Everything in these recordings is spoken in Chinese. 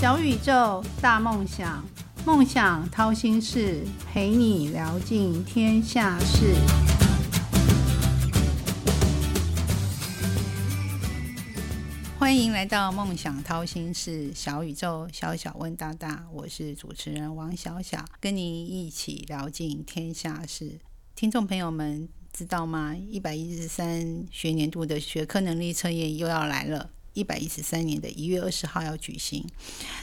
小宇宙，大梦想，梦想掏心事，陪你聊尽天下事。欢迎来到梦想掏心事，小宇宙，小小问大大，我是主持人王小小，跟您一起聊尽天下事。听众朋友们知道吗？一百一十三学年度的学科能力测验又要来了。一百一十三年的一月二十号要举行。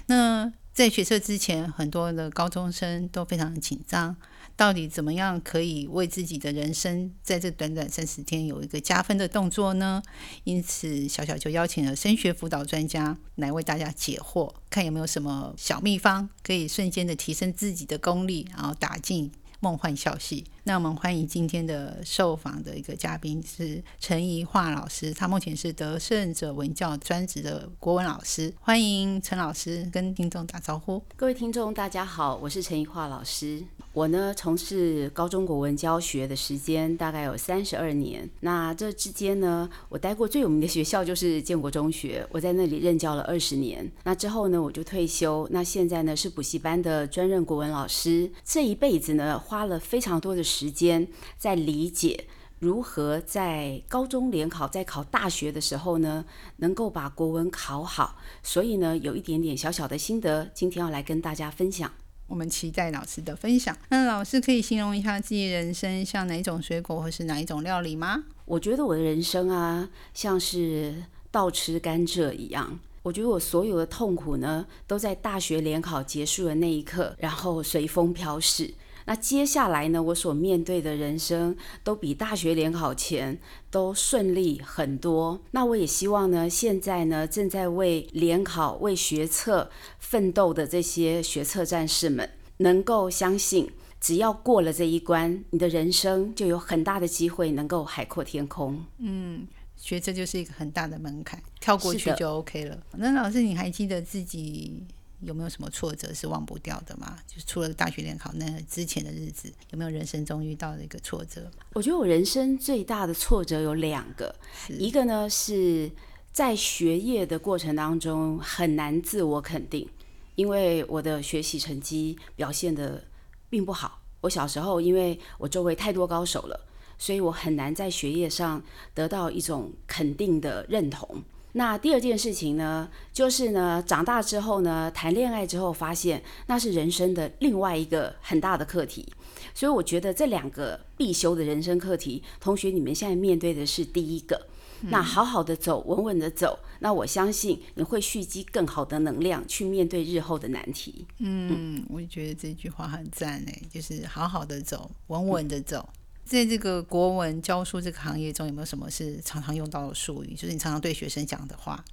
那在学测之前，很多的高中生都非常紧张，到底怎么样可以为自己的人生在这短短三十天有一个加分的动作呢？因此，小小就邀请了升学辅导专家来为大家解惑，看有没有什么小秘方可以瞬间的提升自己的功力，然后打进梦幻校系。那我们欢迎今天的受访的一个嘉宾是陈怡桦老师，他目前是得胜者文教专职的国文老师。欢迎陈老师跟听众打招呼。各位听众，大家好，我是陈怡桦老师。我呢从事高中国文教学的时间大概有三十二年。那这之间呢，我待过最有名的学校就是建国中学，我在那里任教了二十年。那之后呢，我就退休。那现在呢是补习班的专任国文老师。这一辈子呢，花了非常多的时。间在理解如何在高中联考、在考大学的时候呢，能够把国文考好。所以呢，有一点点小小的心得，今天要来跟大家分享。我们期待老师的分享。那老师可以形容一下自己人生像哪一种水果，或是哪一种料理吗？我觉得我的人生啊，像是倒吃甘蔗一样。我觉得我所有的痛苦呢，都在大学联考结束的那一刻，然后随风飘逝。那接下来呢？我所面对的人生都比大学联考前都顺利很多。那我也希望呢，现在呢正在为联考、为学测奋斗的这些学测战士们，能够相信，只要过了这一关，你的人生就有很大的机会能够海阔天空。嗯，学测就是一个很大的门槛，跳过去就 OK 了。那老师，你还记得自己？有没有什么挫折是忘不掉的吗？就是除了大学联考那之前的日子，有没有人生中遇到的一个挫折？我觉得我人生最大的挫折有两个，一个呢是在学业的过程当中很难自我肯定，因为我的学习成绩表现的并不好。我小时候因为我周围太多高手了，所以我很难在学业上得到一种肯定的认同。那第二件事情呢，就是呢，长大之后呢，谈恋爱之后，发现那是人生的另外一个很大的课题。所以我觉得这两个必修的人生课题，同学你们现在面对的是第一个。那好好的走，稳稳的走，那我相信你会蓄积更好的能量去面对日后的难题。嗯，我也觉得这句话很赞诶，就是好好的走，稳稳的走。在这个国文教书这个行业中，有没有什么是常常用到的术语？就是你常常对学生讲的话，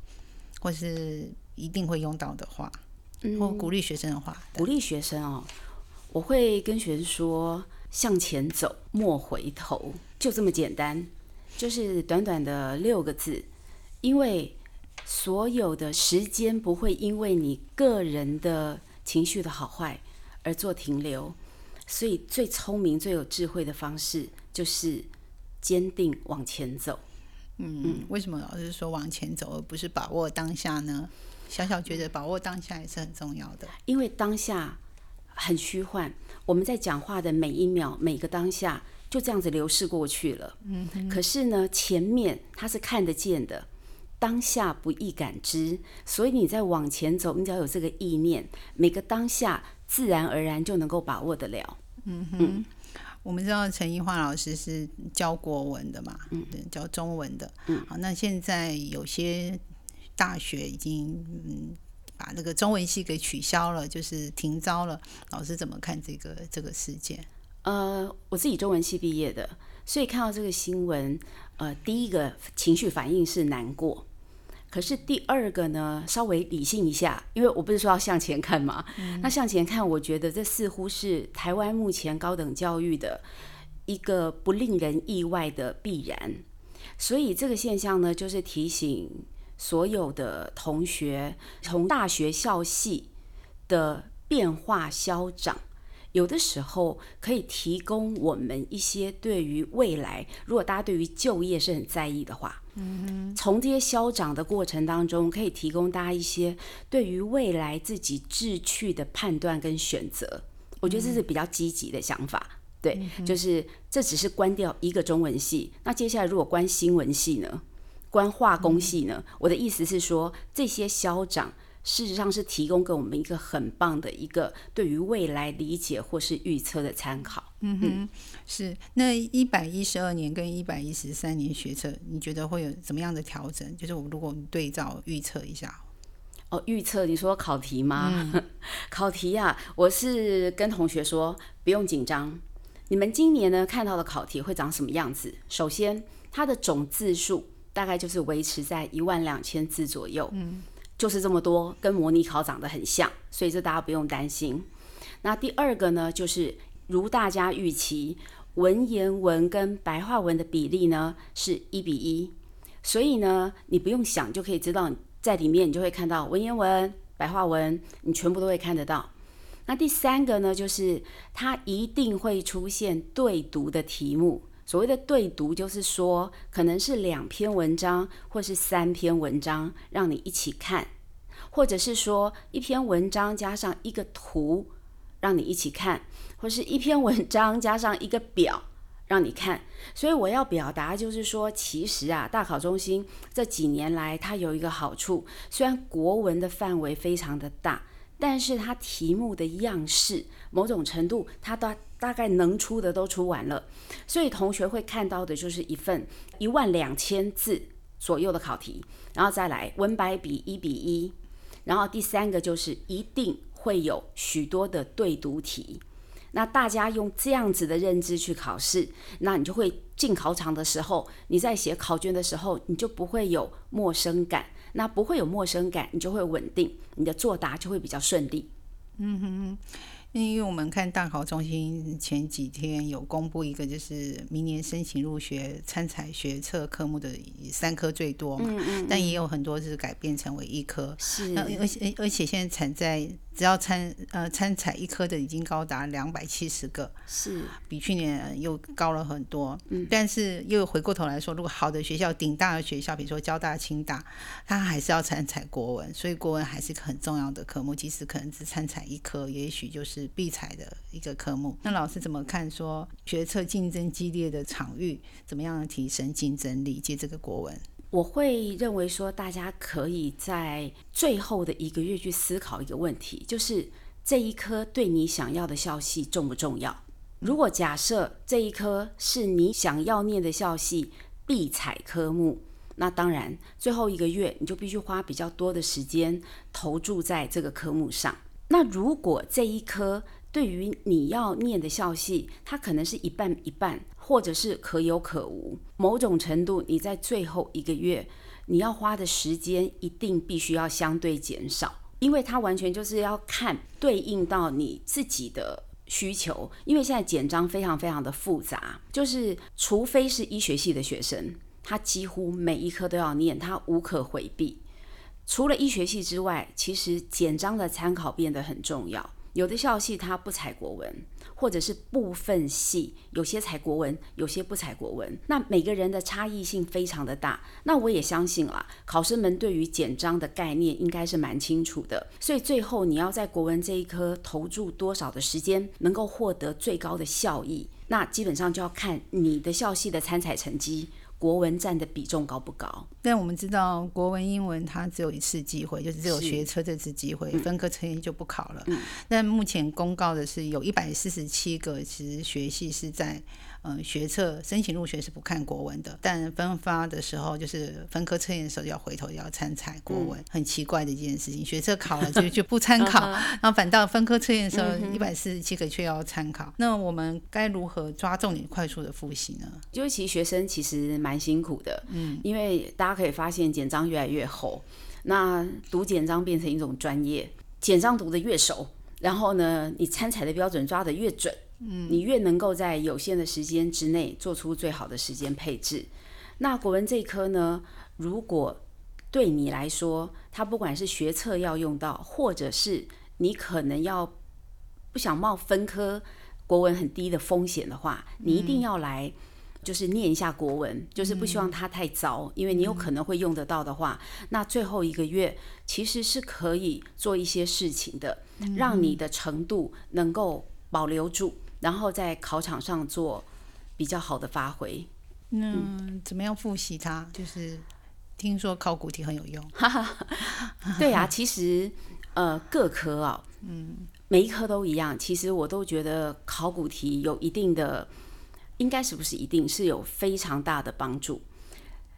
或是一定会用到的话，或鼓励学生的话。鼓励学生哦，我会跟学生说：向前走，莫回头，就这么简单，就是短短的六个字。因为所有的时间不会因为你个人的情绪的好坏而做停留。所以最聪明、最有智慧的方式就是坚定往前走。嗯，为什么老是说往前走，而不是把握当下呢？小小觉得把握当下也是很重要的，因为当下很虚幻。我们在讲话的每一秒、每个当下就这样子流逝过去了。嗯，可是呢，前面它是看得见的，当下不易感知。所以你在往前走，你只要有这个意念，每个当下自然而然就能够把握得了。嗯哼，我们知道陈奕桦老师是教国文的嘛，嗯，教中文的，嗯，好，那现在有些大学已经嗯把那个中文系给取消了，就是停招了。老师怎么看这个这个事件？呃，我自己中文系毕业的，所以看到这个新闻，呃，第一个情绪反应是难过。可是第二个呢，稍微理性一下，因为我不是说要向前看嘛。那向前看，我觉得这似乎是台湾目前高等教育的一个不令人意外的必然。所以这个现象呢，就是提醒所有的同学，从大学校系的变化消长，有的时候可以提供我们一些对于未来，如果大家对于就业是很在意的话，嗯从这些消长的过程当中，可以提供大家一些对于未来自己志趣的判断跟选择。我觉得这是比较积极的想法。对，就是这只是关掉一个中文系，那接下来如果关新闻系呢？关化工系呢？我的意思是说，这些校长事实上是提供给我们一个很棒的一个对于未来理解或是预测的参考。嗯哼，是。那一百一十二年跟一百一十三年学测，你觉得会有怎么样的调整？就是我如果对照预测一下。哦，预测你说考题吗？考题呀，我是跟同学说不用紧张。你们今年呢看到的考题会长什么样子？首先，它的总字数大概就是维持在一万两千字左右，嗯，就是这么多，跟模拟考长得很像，所以这大家不用担心。那第二个呢，就是如大家预期，文言文跟白话文的比例呢是一比一，所以呢，你不用想就可以知道，在里面你就会看到文言文、白话文，你全部都会看得到。那第三个呢，就是它一定会出现对读的题目。所谓的对读，就是说可能是两篇文章，或是三篇文章，让你一起看，或者是说一篇文章加上一个图，让你一起看，或是一篇文章加上一个表，让你看。所以我要表达就是说，其实啊，大考中心这几年来，它有一个好处，虽然国文的范围非常的大。但是它题目的样式，某种程度，它都大概能出的都出完了，所以同学会看到的就是一份一万两千字左右的考题，然后再来文白比一比一，然后第三个就是一定会有许多的对读题。那大家用这样子的认知去考试，那你就会进考场的时候，你在写考卷的时候，你就不会有陌生感。那不会有陌生感，你就会稳定，你的作答就会比较顺利。嗯哼。因为我们看大考中心前几天有公布一个，就是明年申请入学参采学测科目的三科最多嘛，但也有很多是改变成为一科。是，而且而且现在产在只要参呃参采一科的已经高达两百七十个，是比去年又高了很多。嗯，但是又回过头来说，如果好的学校、顶大的学校，比如说交大、清大，它还是要参采国文，所以国文还是一个很重要的科目，即使可能只参采一科，也许就是。必采的一个科目，那老师怎么看？说决策竞争激烈的场域，怎么样提升竞争力？借这个国文，我会认为说，大家可以在最后的一个月去思考一个问题，就是这一科对你想要的校系重不重要？如果假设这一科是你想要念的校系必采科目，那当然最后一个月你就必须花比较多的时间投注在这个科目上。那如果这一科对于你要念的校系，它可能是一半一半，或者是可有可无。某种程度，你在最后一个月，你要花的时间一定必须要相对减少，因为它完全就是要看对应到你自己的需求。因为现在简章非常非常的复杂，就是除非是医学系的学生，他几乎每一科都要念，他无可回避。除了医学系之外，其实简章的参考变得很重要。有的校系它不采国文，或者是部分系有些采国文，有些不采国文。那每个人的差异性非常的大。那我也相信啦，考生们对于简章的概念应该是蛮清楚的。所以最后你要在国文这一科投注多少的时间，能够获得最高的效益，那基本上就要看你的校系的参采成绩。国文占的比重高不高？但我们知道，国文、英文它只有一次机会，就是只有学车这次机会，分科成绩就不考了。但目前公告的是，有一百四十七个其实学系是在。嗯，学测申请入学是不看国文的，但分发的时候就是分科测验的时候要回头要参采国文，很奇怪的一件事情。学测考了就就不参考，然后反倒分科测验的时候一百四十七个却要参考。那我们该如何抓重点、快速的复习呢？就其实学生其实蛮辛苦的，嗯，因为大家可以发现简章越来越厚，那读简章变成一种专业，简章读的越熟，然后呢，你参采的标准抓的越准。嗯，你越能够在有限的时间之内做出最好的时间配置。那国文这一科呢，如果对你来说，它不管是学测要用到，或者是你可能要不想冒分科国文很低的风险的话，你一定要来。就是念一下国文，就是不希望它太糟，因为你有可能会用得到的话，那最后一个月其实是可以做一些事情的，让你的程度能够保留住，然后在考场上做比较好的发挥。那怎么样复习它？就是听说考古题很有用。对啊，其实呃各科啊，嗯，每一科都一样。其实我都觉得考古题有一定的。应该是不是一定是有非常大的帮助？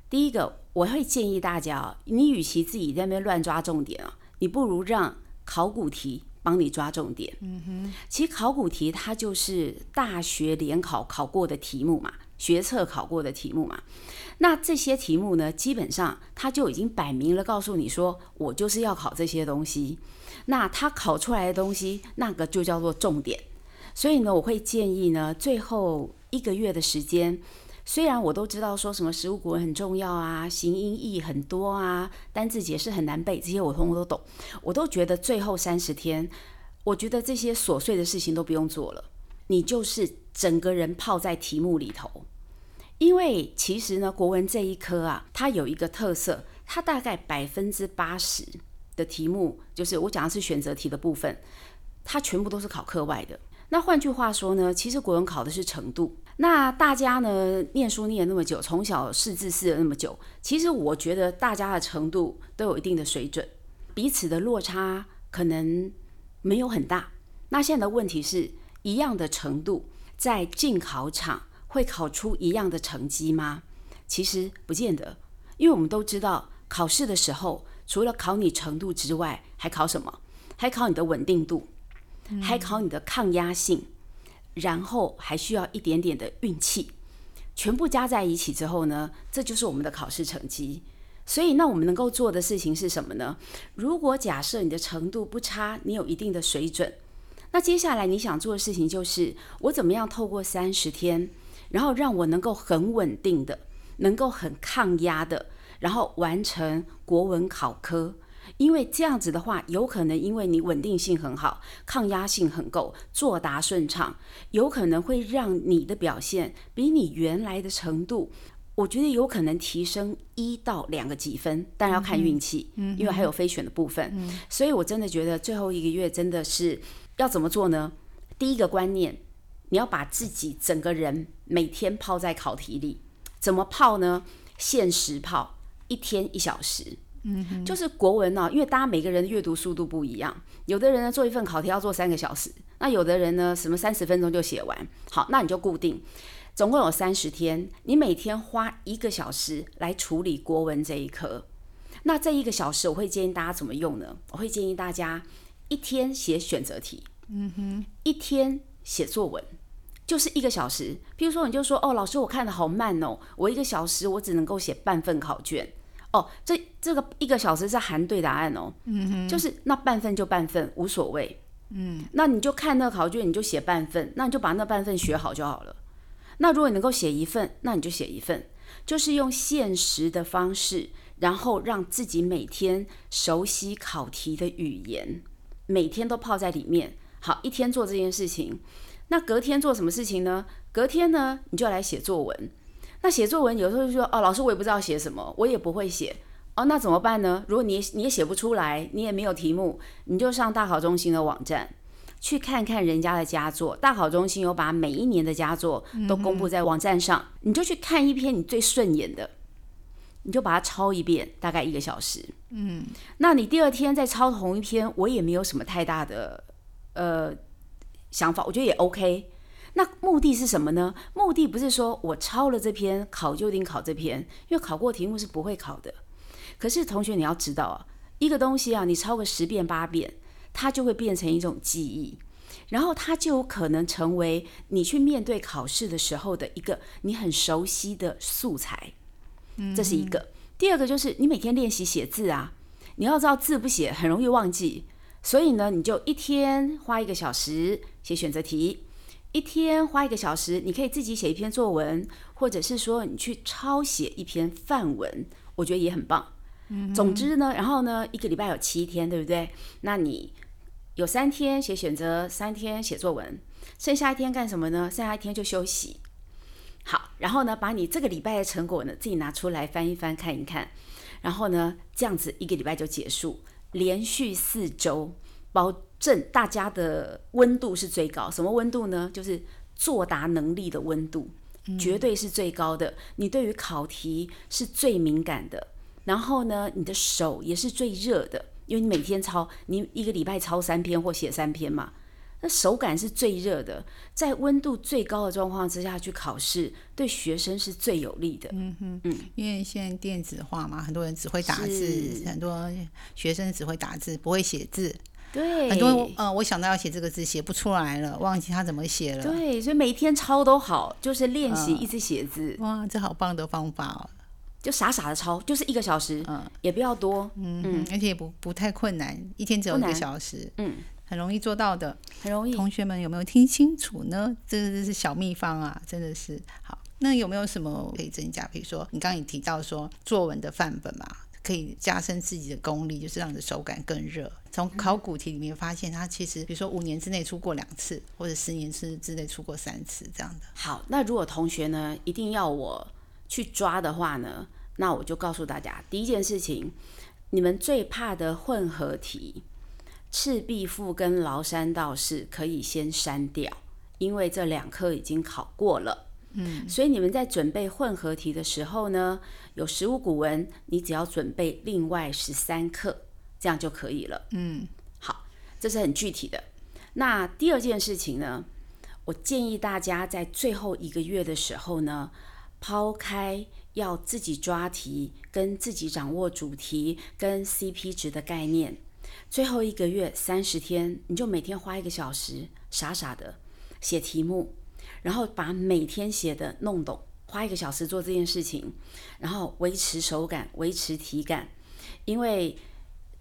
第一个，我会建议大家啊，你与其自己在那边乱抓重点啊，你不如让考古题帮你抓重点。嗯哼，其实考古题它就是大学联考考过的题目嘛，学测考过的题目嘛。那这些题目呢，基本上它就已经摆明了告诉你说，我就是要考这些东西。那它考出来的东西，那个就叫做重点。所以呢，我会建议呢，最后一个月的时间，虽然我都知道说什么食物古文很重要啊，形音义很多啊，单字解释很难背，这些我通通都懂，我都觉得最后三十天，我觉得这些琐碎的事情都不用做了，你就是整个人泡在题目里头，因为其实呢，国文这一科啊，它有一个特色，它大概百分之八十的题目，就是我讲的是选择题的部分，它全部都是考课外的。那换句话说呢，其实国文考的是程度。那大家呢，念书念那么久，从小识字识了那么久，其实我觉得大家的程度都有一定的水准，彼此的落差可能没有很大。那现在的问题是一样的程度，在进考场会考出一样的成绩吗？其实不见得，因为我们都知道，考试的时候除了考你程度之外，还考什么？还考你的稳定度。还考你的抗压性，然后还需要一点点的运气，全部加在一起之后呢，这就是我们的考试成绩。所以，那我们能够做的事情是什么呢？如果假设你的程度不差，你有一定的水准，那接下来你想做的事情就是，我怎么样透过三十天，然后让我能够很稳定的，能够很抗压的，然后完成国文考科。因为这样子的话，有可能因为你稳定性很好，抗压性很够，作答顺畅，有可能会让你的表现比你原来的程度，我觉得有可能提升一到两个几分，但要看运气，嗯因为还有非选的部分。嗯所以我真的觉得最后一个月真的是要怎么做呢？第一个观念，你要把自己整个人每天泡在考题里，怎么泡呢？限时泡，一天一小时。就是国文呢，因为大家每个人的阅读速度不一样，有的人呢做一份考题要做三个小时，那有的人呢什么三十分钟就写完。好，那你就固定，总共有三十天，你每天花一个小时来处理国文这一科。那这一个小时，我会建议大家怎么用呢？我会建议大家一天写选择题，嗯哼，一天写作文，就是一个小时。比如说，你就说哦，老师我看的好慢哦，我一个小时我只能够写半份考卷。哦，这这个一个小时是含对答案哦，嗯哼，就是那半份就半份无所谓，嗯，那你就看那个考卷，你就写半份，那你就把那半份学好就好了。那如果你能够写一份，那你就写一份，就是用现实的方式，然后让自己每天熟悉考题的语言，每天都泡在里面。好，一天做这件事情，那隔天做什么事情呢？隔天呢，你就来写作文。那写作文有时候就说哦，老师我也不知道写什么，我也不会写哦，那怎么办呢？如果你你也写不出来，你也没有题目，你就上大考中心的网站去看看人家的佳作。大考中心有把每一年的佳作都公布在网站上，你就去看一篇你最顺眼的，你就把它抄一遍，大概一个小时。嗯，那你第二天再抄同一篇，我也没有什么太大的呃想法，我觉得也 OK。那目的是什么呢？目的不是说我抄了这篇考就一定考这篇，因为考过题目是不会考的。可是同学你要知道啊，一个东西啊，你抄个十遍八遍，它就会变成一种记忆，然后它就有可能成为你去面对考试的时候的一个你很熟悉的素材。这是一个。第二个就是你每天练习写字啊，你要知道字不写很容易忘记，所以呢，你就一天花一个小时写选择题。一天花一个小时，你可以自己写一篇作文，或者是说你去抄写一篇范文，我觉得也很棒。总之呢，然后呢，一个礼拜有七天，对不对？那你有三天写选择，三天写作文，剩下一天干什么呢？剩下一天就休息。好，然后呢，把你这个礼拜的成果呢自己拿出来翻一翻看一看，然后呢，这样子一个礼拜就结束，连续四周，保证大家的温度是最高。什么温度呢？就是作答能力的温度，绝对是最高的。你对于考题是最敏感的，然后呢，你的手也是最热的，因为你每天抄，你一个礼拜抄三篇或写三篇嘛。那手感是最热的，在温度最高的状况之下去考试，对学生是最有利的。嗯哼，嗯，因为现在电子化嘛，很多人只会打字，很多学生只会打字，不会写字。对，很多呃，我想到要写这个字，写不出来了，忘记他怎么写了。对，所以每天抄都好，就是练习一直写字。哇，这好棒的方法哦！就傻傻的抄，就是一个小时，嗯，也不要多，嗯，而且也不不太困难，一天只有一个小时，嗯。很容易做到的，很容易。同学们有没有听清楚呢？这是小秘方啊，真的是好。那有没有什么可以增加？比如说，你刚刚也提到说作文的范本嘛，可以加深自己的功力，就是让你的手感更热。从考古题里面发现，它其实比如说五年之内出过两次，或者十年之之内出过三次这样的。好，那如果同学呢一定要我去抓的话呢，那我就告诉大家，第一件事情，你们最怕的混合题。赤壁赋跟崂山道士可以先删掉，因为这两科已经考过了。嗯，所以你们在准备混合题的时候呢，有十五古文，你只要准备另外十三课，这样就可以了。嗯，好，这是很具体的。那第二件事情呢，我建议大家在最后一个月的时候呢，抛开要自己抓题、跟自己掌握主题、跟 CP 值的概念。最后一个月三十天，你就每天花一个小时，傻傻的写题目，然后把每天写的弄懂，花一个小时做这件事情，然后维持手感，维持体感，因为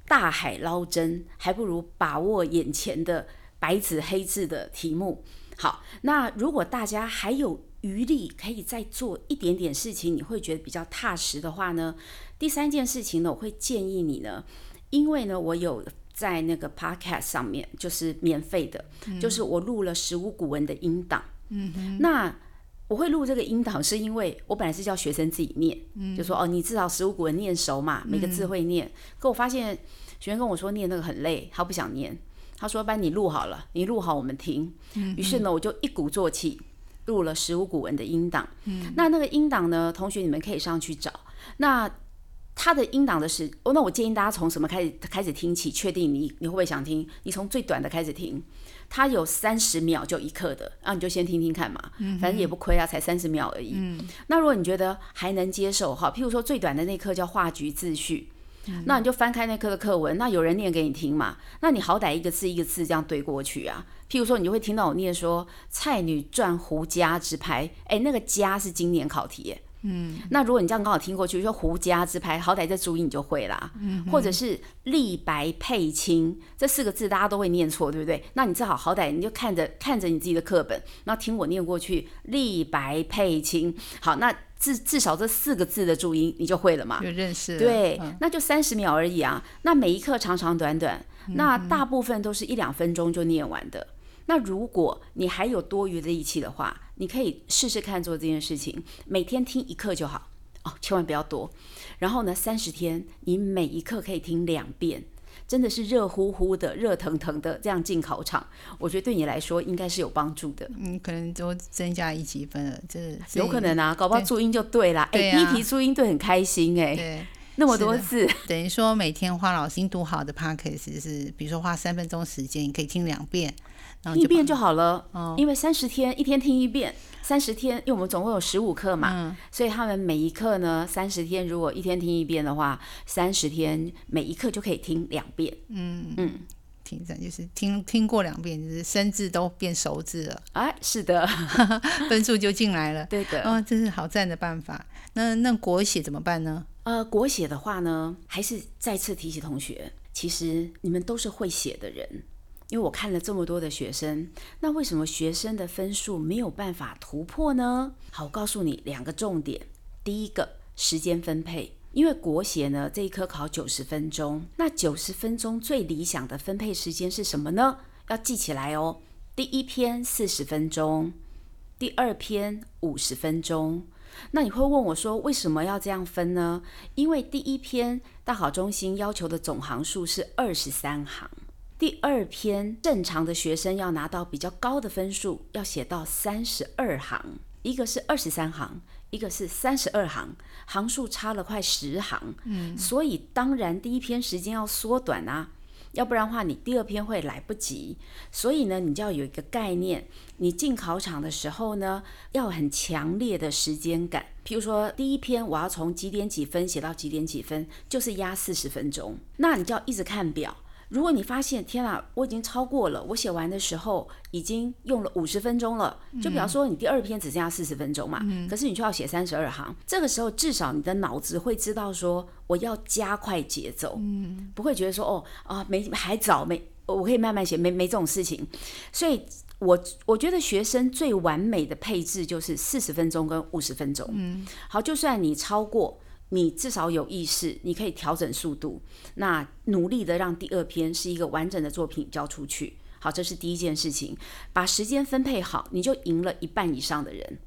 大海捞针，还不如把握眼前的白纸黑字的题目。好，那如果大家还有余力，可以再做一点点事情，你会觉得比较踏实的话呢？第三件事情呢，我会建议你呢。因为呢，我有在那个 podcast 上面，就是免费的，就是我录了十五古文的音档。嗯哼，那我会录这个音档，是因为我本来是叫学生自己念，就说哦，你至少十五古文念熟嘛，每个字会念。可我发现学生跟我说念那个很累，他不想念。他说：“班你录好了，你录好我们听。”于是呢，我就一鼓作气录了十五古文的音档。嗯，那那个音档呢，同学你们可以上去找。那他的音档的是，哦，那我建议大家从什么开始开始听起，确定你你会不会想听？你从最短的开始听，它有三十秒就一刻的，那你就先听听看嘛，反正也不亏啊，才三十秒而已。那如果你觉得还能接受哈，譬如说最短的那课叫画局自序，那你就翻开那课的课文，那有人念给你听嘛，那你好歹一个字一个字这样对过去啊。譬如说你就会听到我念说《菜女传胡家之拍》，哎，那个家是今年考题耶。嗯，那如果你这样刚好听过去，说胡家之拍，好歹这注音你就会啦。嗯，或者是立白配青这四个字，大家都会念错，对不对？那你正好好歹你就看着看着你自己的课本，然后听我念过去，立白配青。好，那至至少这四个字的注音你就会了嘛？就认识。对，那就三十秒而已啊。那每一课长长短短，那大部分都是一两分钟就念完的。那如果你还有多余的力气的话，你可以试试看做这件事情，每天听一课就好哦，千万不要多。然后呢，三十天你每一课可以听两遍，真的是热乎乎的、热腾腾的这样进考场，我觉得对你来说应该是有帮助的。嗯，可能都增加一几分了，这有可能啊，搞不好注音就对啦。哎，第一题注音对很开心哎，对，那么多次，等于说每天花老心读好的 p a c k a g e 是，比如说花三分钟时间，你可以听两遍。听一遍就好了，因为三十天一天听一遍，三十天，因为我们总共有十五课嘛，所以他们每一课呢，三十天如果一天听一遍的话，三十天每一课就可以听两遍。嗯嗯，听着就是听听过两遍，就是生字都变熟字了。哎，是的 分数就进来了。对的，啊，这是好赞的办法。那那国写怎么办呢？呃，国写的话呢，还是再次提醒同学，其实你们都是会写的人。因为我看了这么多的学生，那为什么学生的分数没有办法突破呢？好，我告诉你两个重点。第一个，时间分配。因为国写呢这一科考九十分钟，那九十分钟最理想的分配时间是什么呢？要记起来哦。第一篇四十分钟，第二篇五十分钟。那你会问我说，为什么要这样分呢？因为第一篇大考中心要求的总行数是二十三行，第二篇正常的学生要拿到比较高的分数，要写到三十二行，一个是二十三行，一个是三十二行，行数差了快十行。嗯，所以当然第一篇时间要缩短啊。要不然的话，你第二篇会来不及。所以呢，你就要有一个概念，你进考场的时候呢，要很强烈的时间感。譬如说，第一篇我要从几点几分写到几点几分，就是压四十分钟，那你就要一直看表。如果你发现天啊，我已经超过了，我写完的时候已经用了五十分钟了，就比方说你第二篇只剩下四十分钟嘛，可是你却要写三十二行，这个时候至少你的脑子会知道说我要加快节奏，不会觉得说哦啊没还早没，我可以慢慢写，没没这种事情。所以我我觉得学生最完美的配置就是四十分钟跟五十分钟。嗯，好，就算你超过。你至少有意识，你可以调整速度，那努力的让第二篇是一个完整的作品交出去。好，这是第一件事情，把时间分配好，你就赢了一半以上的人。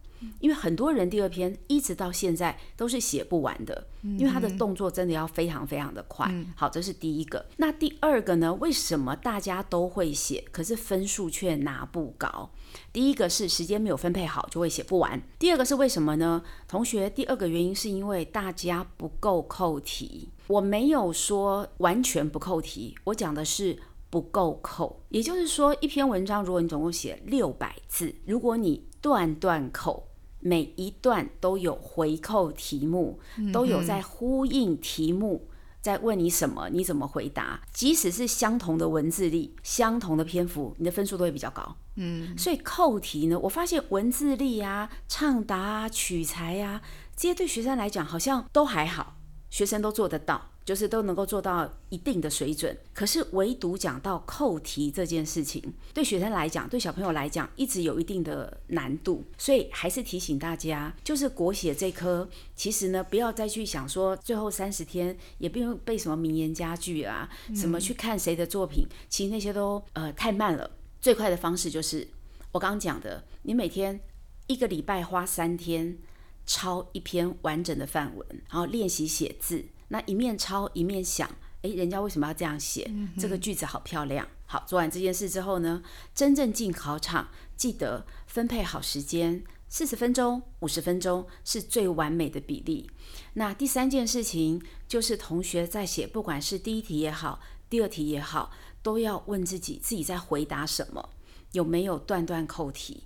因为很多人第二篇一直到现在都是写不完的，因为他的动作真的要非常非常的快。好，这是第一个。那第二个呢？为什么大家都会写，可是分数却拿不高？第一个是时间没有分配好，就会写不完。第二个是为什么呢？同学，第二个原因是因为大家不够扣题。我没有说完全不扣题，我讲的是不够扣。也就是说，一篇文章如果你总共写六百字，如果你断断扣。每一段都有回扣题目，都有在呼应题目，在问你什么，你怎么回答？即使是相同的文字力、相同的篇幅，你的分数都会比较高。嗯，所以扣题呢，我发现文字力啊、畅答啊、取材啊，这些对学生来讲好像都还好，学生都做得到。就是都能够做到一定的水准，可是唯独讲到扣题这件事情，对学生来讲，对小朋友来讲，一直有一定的难度。所以还是提醒大家，就是国写这科，其实呢，不要再去想说最后三十天也不用背什么名言佳句啊，什么去看谁的作品，其实那些都呃太慢了。最快的方式就是我刚刚讲的，你每天一个礼拜花三天抄一篇完整的范文，然后练习写字。那一面抄一面想，诶，人家为什么要这样写？这个句子好漂亮。好，做完这件事之后呢，真正进考场，记得分配好时间，四十分钟、五十分钟是最完美的比例。那第三件事情就是同学在写，不管是第一题也好，第二题也好，都要问自己自己在回答什么，有没有断断扣题。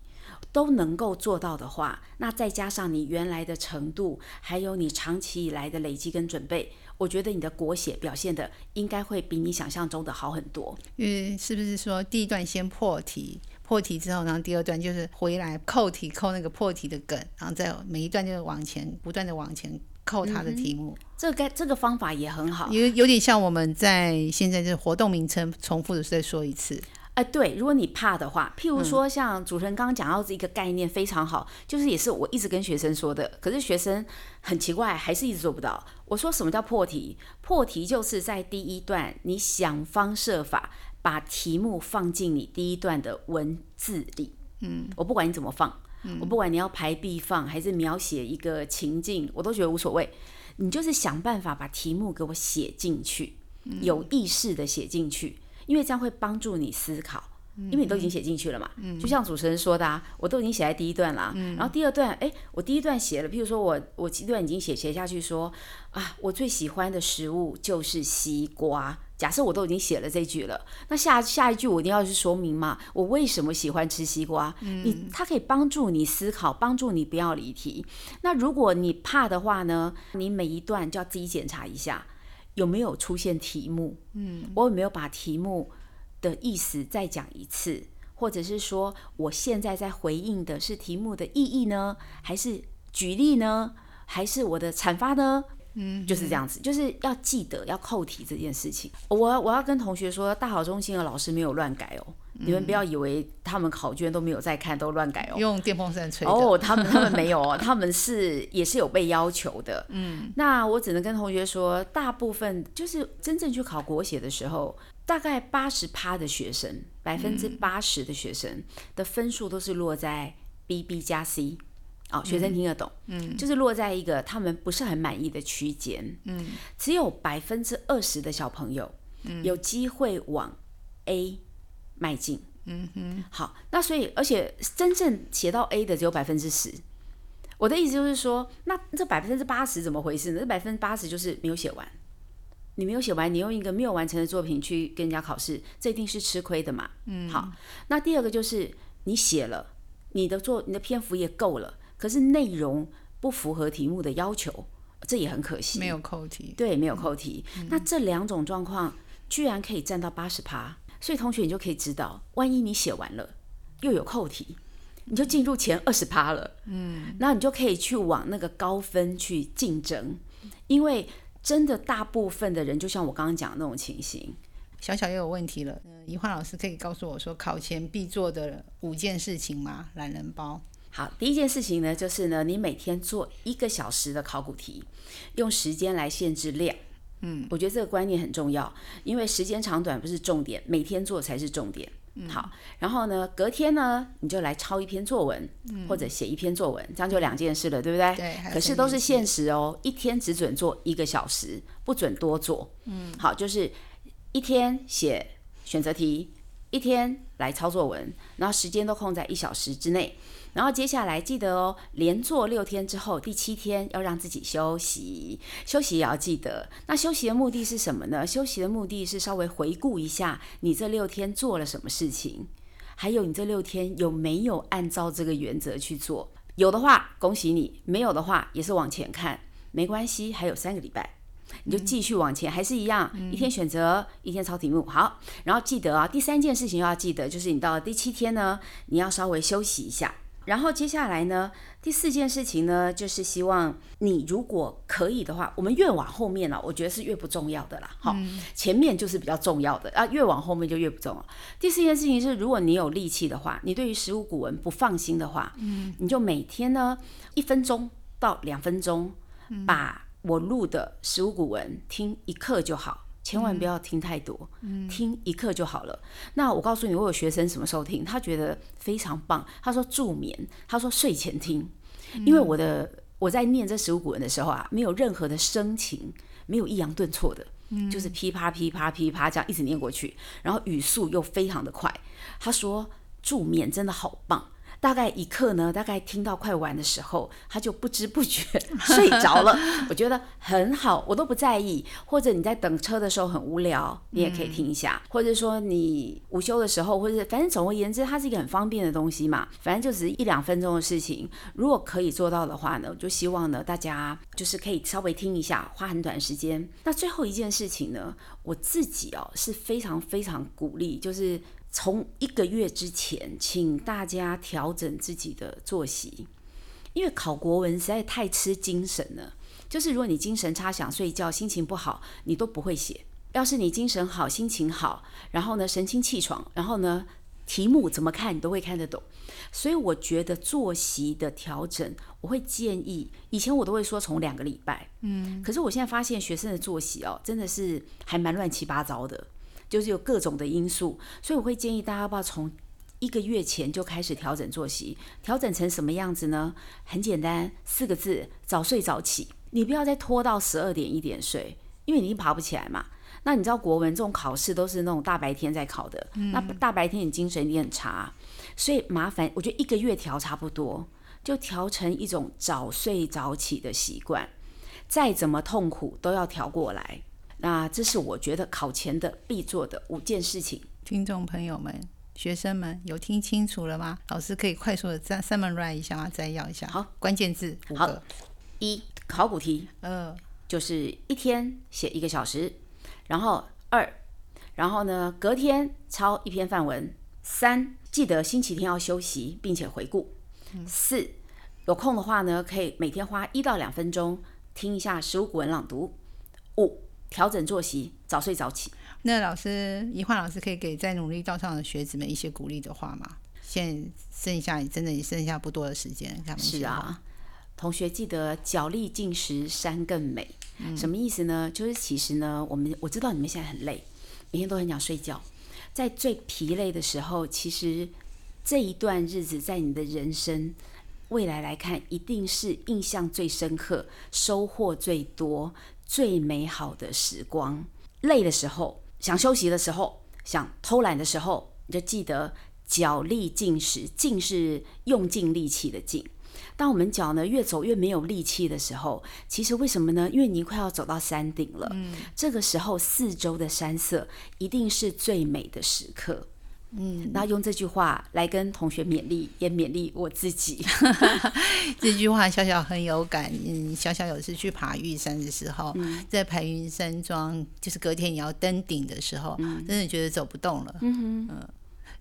都能够做到的话，那再加上你原来的程度，还有你长期以来的累积跟准备，我觉得你的国写表现的应该会比你想象中的好很多。嗯，是不是说第一段先破题，破题之后，然后第二段就是回来扣题，扣那个破题的梗，然后再每一段就是往前不断的往前扣它的题目。这个这个方法也很好，有有点像我们在现在就是活动名称重复的再说一次。哎，对，如果你怕的话，譬如说像主持人刚刚讲到这一个概念非常好，就是也是我一直跟学生说的，可是学生很奇怪，还是一直做不到。我说什么叫破题？破题就是在第一段，你想方设法把题目放进你第一段的文字里。嗯，我不管你怎么放，我不管你要排比放还是描写一个情境，我都觉得无所谓。你就是想办法把题目给我写进去，有意识的写进去。因为这样会帮助你思考，因为你都已经写进去了嘛。就像主持人说的啊，我都已经写在第一段了。然后第二段，哎，我第一段写了，譬如说我我第一段已经写写下去说啊，我最喜欢的食物就是西瓜。假设我都已经写了这句了，那下下一句我一定要去说明嘛，我为什么喜欢吃西瓜？你它可以帮助你思考，帮助你不要离题。那如果你怕的话呢，你每一段就要自己检查一下。有没有出现题目？嗯，我有没有把题目的意思再讲一次？或者是说，我现在在回应的是题目的意义呢？还是举例呢？还是我的阐发呢？嗯，就是这样子，就是要记得要扣题这件事情。我我要跟同学说，大好中心的老师没有乱改哦。你们不要以为他们考卷都没有在看，都乱改哦。用电风扇吹。哦，他们他们没有哦，他们是也是有被要求的。嗯，那我只能跟同学说，大部分就是真正去考国写的时候，大概八十趴的学生，百分之八十的学生的分数都是落在 B B 加 C。哦，学生听得懂，嗯，就是落在一个他们不是很满意的区间，嗯，只有百分之二十的小朋友，嗯，有机会往 A 迈进，嗯哼，好，那所以而且真正写到 A 的只有百分之十，我的意思就是说，那这百分之八十怎么回事呢？这百分之八十就是没有写完，你没有写完，你用一个没有完成的作品去跟人家考试，这一定是吃亏的嘛，嗯，好，那第二个就是你写了，你的作你的篇幅也够了。可是内容不符合题目的要求，这也很可惜。没有扣题，对，没有扣题。那这两种状况居然可以占到八十趴，所以同学你就可以知道，万一你写完了又有扣题，你就进入前二十趴了。嗯，那你就可以去往那个高分去竞争，因为真的大部分的人，就像我刚刚讲的那种情形，小小又有问题了。怡焕老师可以告诉我说，考前必做的五件事情吗？懒人包。好，第一件事情呢，就是呢，你每天做一个小时的考古题，用时间来限制量。嗯，我觉得这个观念很重要，因为时间长短不是重点，每天做才是重点。嗯，好，然后呢，隔天呢，你就来抄一篇作文，或者写一篇作文，这样就两件事了，对不对？对。可是都是限时哦，一天只准做一个小时，不准多做。嗯，好，就是一天写选择题，一天来抄作文，然后时间都控在一小时之内。然后接下来记得哦，连做六天之后，第七天要让自己休息，休息也要记得。那休息的目的是什么呢？休息的目的是稍微回顾一下你这六天做了什么事情，还有你这六天有没有按照这个原则去做。有的话恭喜你，没有的话也是往前看，没关系，还有三个礼拜，你就继续往前，还是一样，一天选择，一天抄题目。好，然后记得啊，第三件事情要记得，就是你到第七天呢，你要稍微休息一下。然后接下来呢，第四件事情呢，就是希望你如果可以的话，我们越往后面了，我觉得是越不重要的啦。好，前面就是比较重要的啊，越往后面就越不重要。第四件事情是，如果你有力气的话，你对于食物古文不放心的话，嗯，你就每天呢一分钟到两分钟，把我录的食物古文听一课就好。千万不要听太多，听一课就好了。那我告诉你，我有学生什么时候听，他觉得非常棒。他说助眠，他说睡前听，因为我的我在念这十五古文的时候啊，没有任何的声情，没有抑扬顿挫的，就是噼啪噼啪噼啪这样一直念过去，然后语速又非常的快。他说助眠真的好棒。大概一刻呢，大概听到快完的时候，他就不知不觉 睡着了。我觉得很好，我都不在意。或者你在等车的时候很无聊，你也可以听一下。或者说你午休的时候，或者反正总而言之，它是一个很方便的东西嘛。反正就只是一两分钟的事情。如果可以做到的话呢，我就希望呢大家就是可以稍微听一下，花很短时间。那最后一件事情呢，我自己哦是非常非常鼓励，就是。从一个月之前，请大家调整自己的作息，因为考国文实在太吃精神了。就是如果你精神差，想睡觉，心情不好，你都不会写。要是你精神好，心情好，然后呢神清气爽，然后呢题目怎么看你都会看得懂。所以我觉得作息的调整，我会建议，以前我都会说从两个礼拜，嗯，可是我现在发现学生的作息哦，真的是还蛮乱七八糟的。就是有各种的因素，所以我会建议大家要不要从一个月前就开始调整作息，调整成什么样子呢？很简单，四个字：早睡早起。你不要再拖到十二点一点睡，因为你已经爬不起来嘛。那你知道国文这种考试都是那种大白天在考的，那大白天你精神一定很差，所以麻烦，我觉得一个月调差不多，就调成一种早睡早起的习惯，再怎么痛苦都要调过来。那这是我觉得考前的必做的五件事情。听众朋友们、学生们有听清楚了吗？老师可以快速的再 summarize 一下吗？摘要一下。好，关键字五个：一、考古题；二、就是一天写一个小时；然后二，然后呢隔天抄一篇范文；三，记得星期天要休息并且回顾；四，有空的话呢可以每天花一到两分钟听一下十五古文朗读；五。调整作息，早睡早起。那老师怡焕老师可以给在努力道上的学子们一些鼓励的话吗？现在剩下真的也剩下不多的时间，他们是啊，同学记得脚力进食，山更美。什么意思呢？就是其实呢，我们我知道你们现在很累，每天都很想睡觉，在最疲累的时候，其实这一段日子在你的人生未来来看，一定是印象最深刻、收获最多、最美好的时光。累的时候。想休息的时候，想偷懒的时候，你就记得脚力尽时。尽是用尽力气的尽。当我们脚呢越走越没有力气的时候，其实为什么呢？因为你快要走到山顶了。嗯，这个时候四周的山色一定是最美的时刻。嗯，那用这句话来跟同学勉励，也勉励我自己。这句话小小很有感。嗯，小小有次去爬玉山的时候，在排云山庄，就是隔天你要登顶的时候，真的觉得走不动了。嗯嗯，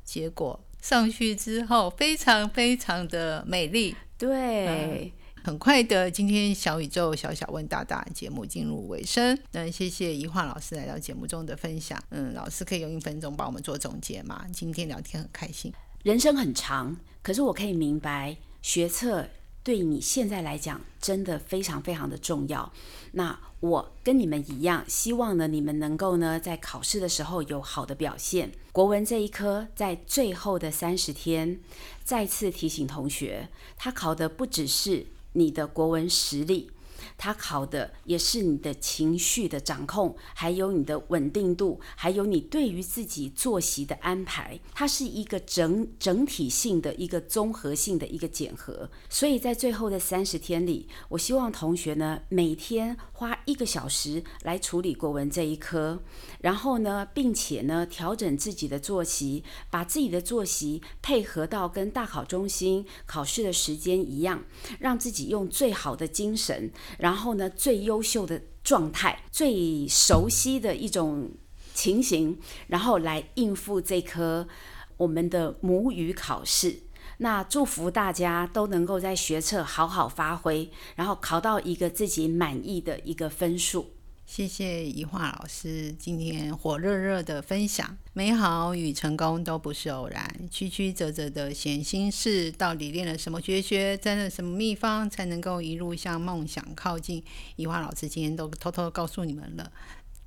结果上去之后，非常非常的美丽。对。很快的，今天小宇宙小小问大大节目进入尾声。那谢谢怡化老师来到节目中的分享。嗯，老师可以用一分钟帮我们做总结吗？今天聊天很开心。人生很长，可是我可以明白，学测对你现在来讲真的非常非常的重要。那我跟你们一样，希望呢你们能够呢在考试的时候有好的表现。国文这一科在最后的三十天，再次提醒同学，他考的不只是。你的国文实力。他考的也是你的情绪的掌控，还有你的稳定度，还有你对于自己作息的安排。它是一个整整体性的一个综合性的一个检核。所以在最后的三十天里，我希望同学呢每天花一个小时来处理国文这一科，然后呢，并且呢调整自己的作息，把自己的作息配合到跟大考中心考试的时间一样，让自己用最好的精神。然后呢，最优秀的状态，最熟悉的一种情形，然后来应付这科我们的母语考试。那祝福大家都能够在学测好好发挥，然后考到一个自己满意的一个分数。谢谢怡化老师今天火热热的分享，美好与成功都不是偶然，曲曲折折的闲心事，到底练了什么绝学，沾了什么秘方，才能够一路向梦想靠近？怡化老师今天都偷偷告诉你们了，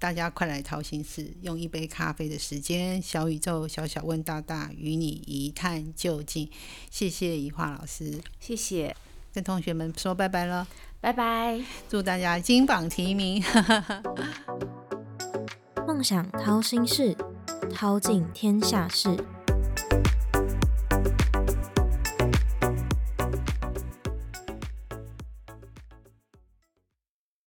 大家快来掏心事，用一杯咖啡的时间，小宇宙小小问大大，与你一探究竟。谢谢怡化老师，谢谢，跟同学们说拜拜了。拜拜！祝大家金榜题名。梦想掏心事，掏尽天下事。